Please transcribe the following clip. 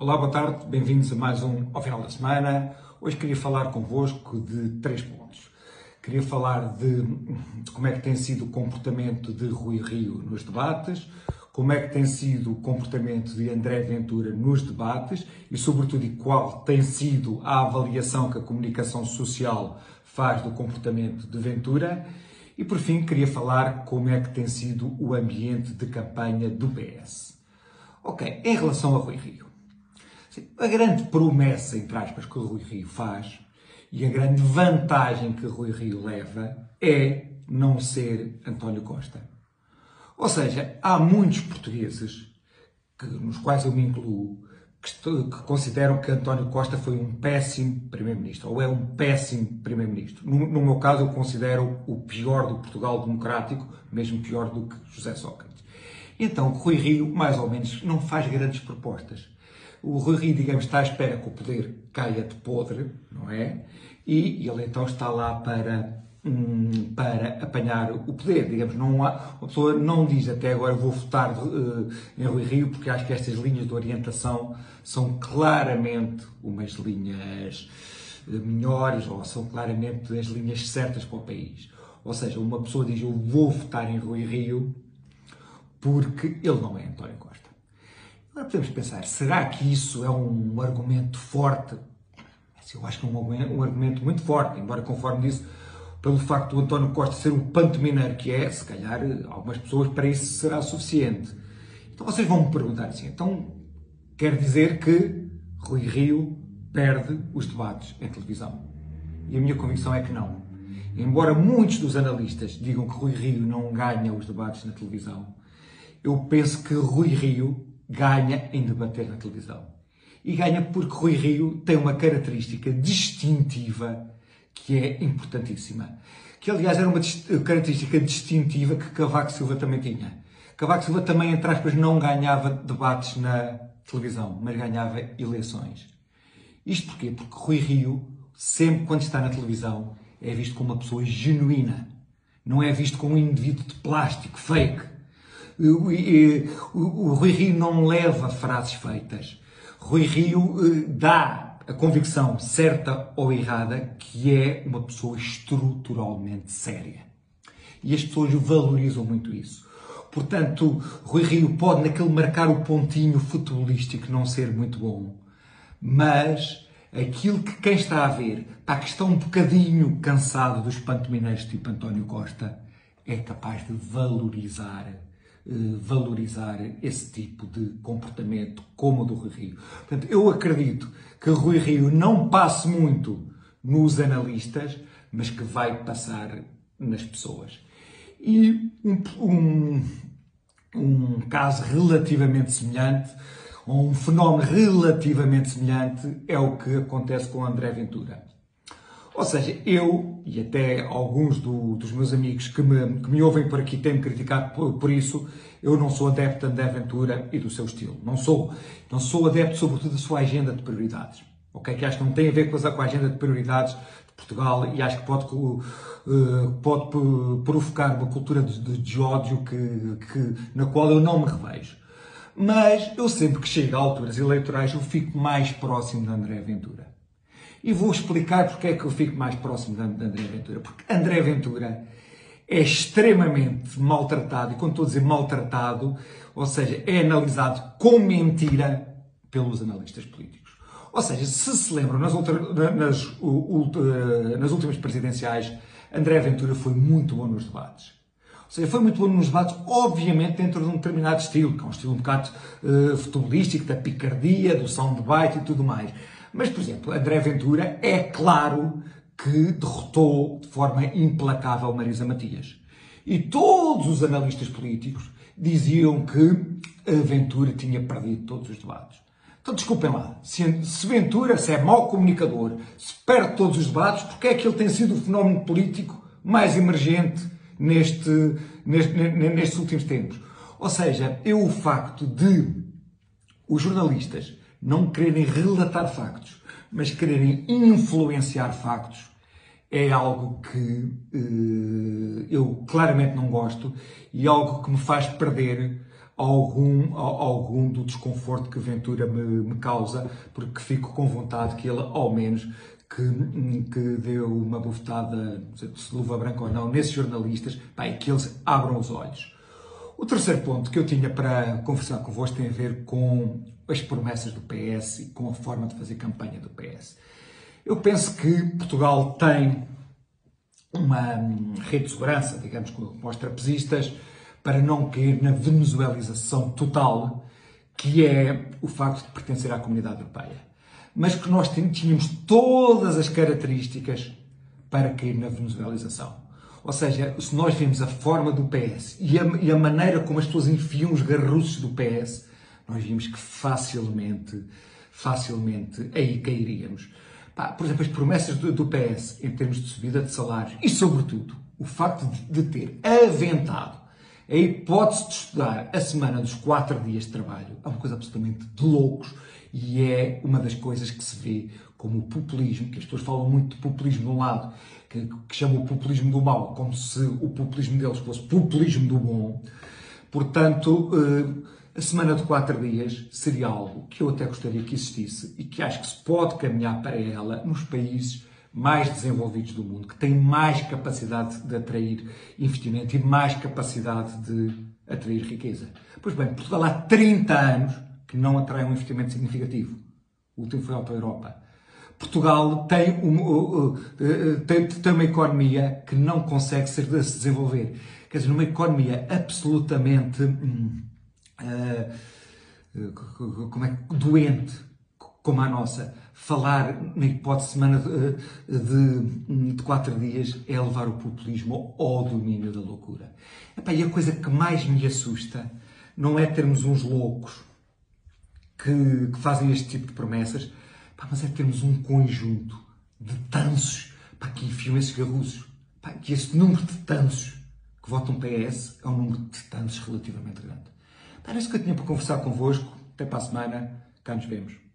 Olá, boa tarde, bem-vindos a mais um ao final da semana. Hoje queria falar convosco de três pontos. Queria falar de, de, como é que tem sido o comportamento de Rui Rio nos debates, como é que tem sido o comportamento de André Ventura nos debates e, sobretudo, e qual tem sido a avaliação que a comunicação social faz do comportamento de Ventura. E, por fim, queria falar como é que tem sido o ambiente de campanha do PS. Ok, em relação a Rui Rio. A grande promessa, entre aspas, que o Rui Rio faz e a grande vantagem que o Rui Rio leva é não ser António Costa. Ou seja, há muitos portugueses, que, nos quais eu me incluo, que, que, consideram que António Costa foi um péssimo Primeiro-Ministro, ou é um péssimo Primeiro-Ministro. No, no, meu caso, eu considero o pior do Portugal democrático, mesmo pior do que José Sócrates. Então, Rui Rio, mais ou menos, não faz grandes propostas o Rui Rio, digamos, está à espera que o poder caia de podre, não é? E ele então está lá para, hum, para apanhar o poder, digamos, não há, a pessoa não diz até agora vou votar uh, em Rui Rio porque acho que estas linhas de orientação são claramente umas linhas eh, melhores ou são claramente as linhas certas para o país. Ou seja, uma pessoa diz eu vou votar em Rui Rio porque ele não é António Costa. Agora podemos pensar, será que isso é um argumento forte? Eu acho que é um argumento, um muito forte, embora conforme disse, pelo facto do António Costa ser o pantomineiro que é, se calhar algumas pessoas para isso será suficiente. Então vocês vão me perguntar assim, então quer dizer que Rui Rio perde os debates em televisão? E a minha convicção é que não. Embora muitos dos analistas digam que Rui Rio não ganha os debates na televisão, eu penso que Rui Rio ganha em debater na televisão. E ganha porque Rui Rio tem uma característica distintiva que é importantíssima. Que, aliás, era uma característica distintiva que Cavaco Silva também tinha. Cavaco Silva também, entre aspas, não ganhava debates na televisão, mas ganhava eleições. Isto porquê? Porque Rui Rio, sempre quando está na televisão, é visto como uma pessoa genuína. Não é visto como um indivíduo de plástico, fake o, Rui Rio não leva frases feitas. Rui Rio eh, dá a convicção certa ou errada que é uma pessoa estruturalmente séria. E as pessoas valorizam muito isso. Portanto, Rui Rio pode naquele marcar o pontinho futebolístico não ser muito bom, mas aquilo que quem está a ver, para que está um bocadinho cansado dos pantomineiros tipo António Costa, é capaz de valorizar valorizar esse tipo de comportamento como o do Rui Rio. Portanto, eu acredito que Rui Rio não passe muito nos analistas, mas que vai passar nas pessoas. E um, um, um caso relativamente semelhante, ou um fenómeno relativamente semelhante, é o que acontece com André Ventura. Ou seja, eu e até alguns do, dos meus amigos que me, que me ouvem por aqui têm-me criticado por, por, isso, eu não sou adepto da aventura e do seu estilo. Não sou. Não sou adepto, sobretudo, da sua agenda de prioridades. Ok? Que acho que não tem a ver com a, com a agenda de prioridades de Portugal e acho que pode, uh, pode provocar uma cultura de, de, de ódio que, que, na qual eu não me revejo. Mas eu sempre que chego a alturas eleitorais eu fico mais próximo de André Ventura. E vou explicar porque é que eu fico mais próximo de André Ventura. Porque André Ventura é extremamente maltratado, e quando estou a dizer maltratado, ou seja, é analisado com mentira pelos analistas políticos. Ou seja, se se lembram, nas, nas, nas últimas presidenciais, André Ventura foi muito bom nos debates. Ou seja, foi muito bom nos debates, obviamente dentro de um determinado estilo, que é um estilo um bocado uh, futebolístico, da picardia, do soundbite e tudo mais. Mas, por exemplo, André Ventura é claro que derrotou de forma implacável Marisa Matias. E todos os analistas políticos diziam que Ventura tinha perdido todos os debates. Então, desculpem lá, se, se Ventura, se é mau comunicador, se perde todos os debates, porque é que ele tem sido o fenómeno político mais emergente neste, neste, nestes últimos tempos? Ou seja, é o facto de os jornalistas não quererem relatar factos, mas quererem influenciar factos, é algo que uh, eu claramente não gosto e algo que me faz perder algum, algum do desconforto que Ventura me, me causa, porque fico com vontade que ele, ao menos, que, que deu uma bufetada, se luva branca ou não, nesses jornalistas, que eles abram os olhos. O terceiro ponto que eu tinha para conversar convosco tem a ver com as promessas do PS e com a forma de fazer campanha do PS. Eu penso que Portugal tem uma rede de segurança, digamos, com os trapezistas, para não cair na venezuelização total, que é o facto de pertencer à comunidade europeia. Mas que nós tínhamos todas as características para cair na venezuelização. Ou seja, se nós vemos a forma do PS e a, e a maneira como as pessoas enfiam os garruços do PS, nós vimos que facilmente, facilmente aí cairíamos. Pá, por exemplo, as promessas do, do, PS em termos de subida de salários e, sobretudo, o facto de, de ter aventado a hipótese de estudar a semana dos quatro dias de trabalho é uma coisa absolutamente de loucos e é uma das coisas que se vê como o populismo, que as pessoas falam muito de populismo de um lado, que, que chamam o populismo do mal, como se o populismo deles fosse populismo do bom. Portanto, eh, a semana de quatro dias seria algo que eu até gostaria que existisse e que acho que se pode caminhar para ela nos países mais desenvolvidos do mundo, que têm mais capacidade de atrair investimento e mais capacidade de atrair riqueza. Pois bem, Portugal há 30 anos que não atrai um investimento significativo. O último foi a Europa. Portugal tem, um, tem, tem, uma economia que não consegue se desenvolver. Quer dizer, numa economia absolutamente hum, uh, como é, doente como a nossa, falar na hipótese de semana de, de, de, quatro dias é levar o populismo ao domínio da loucura. Epá, e a coisa que mais me assusta não é termos uns loucos que, que fazem este tipo de promessas, epá, mas é termos um conjunto de tansos para que enfiam esses garruzos. Epá, que esse número de tansos que votam PS é um número de tansos relativamente grande. Era isso que eu tinha para conversar convosco. Até para a semana. Cá nos vemos.